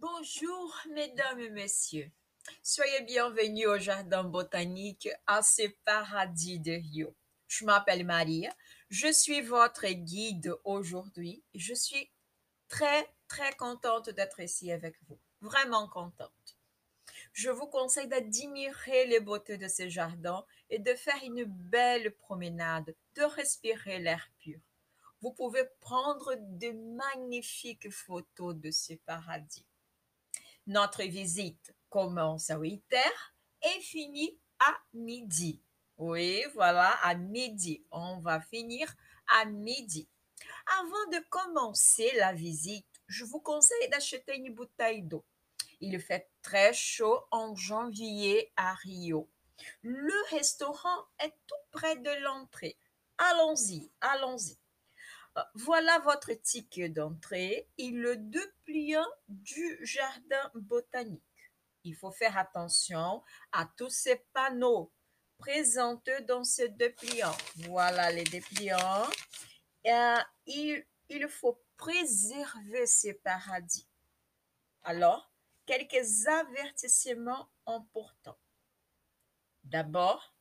Bonjour, mesdames et messieurs. Soyez bienvenus au jardin botanique à ce paradis de Rio. Je m'appelle Maria. Je suis votre guide aujourd'hui. Je suis très, très contente d'être ici avec vous. Vraiment contente. Je vous conseille d'admirer les beautés de ce jardin et de faire une belle promenade, de respirer l'air pur. Vous pouvez prendre de magnifiques photos de ce paradis. Notre visite commence à 8 heures et finit à midi. Oui, voilà, à midi. On va finir à midi. Avant de commencer la visite, je vous conseille d'acheter une bouteille d'eau. Il fait très chaud en janvier à Rio. Le restaurant est tout près de l'entrée. Allons-y, allons-y. Voilà votre ticket d'entrée et le dépliant du jardin botanique. Il faut faire attention à tous ces panneaux présentés dans ce dépliant. Voilà les dépliants. Euh, il, il faut préserver ces paradis. Alors, quelques avertissements importants. D'abord,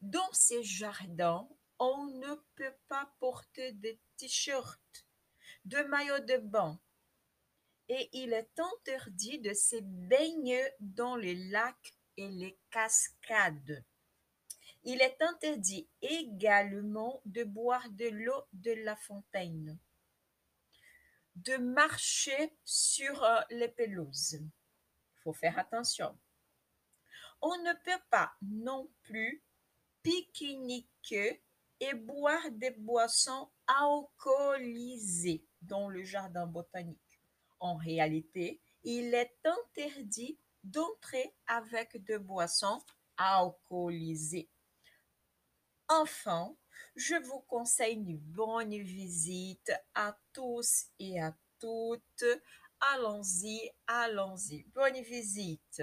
dans ces jardins, on ne peut pas porter de t-shirts, de maillots de bain. Et il est interdit de se baigner dans les lacs et les cascades. Il est interdit également de boire de l'eau de la fontaine, de marcher sur euh, les pelouses. Il faut faire attention. On ne peut pas non plus pique-niquer et boire des boissons alcoolisées dans le jardin botanique. En réalité, il est interdit d'entrer avec des boissons alcoolisées. Enfin, je vous conseille une bonne visite à tous et à toutes. Allons-y, allons-y. Bonne visite.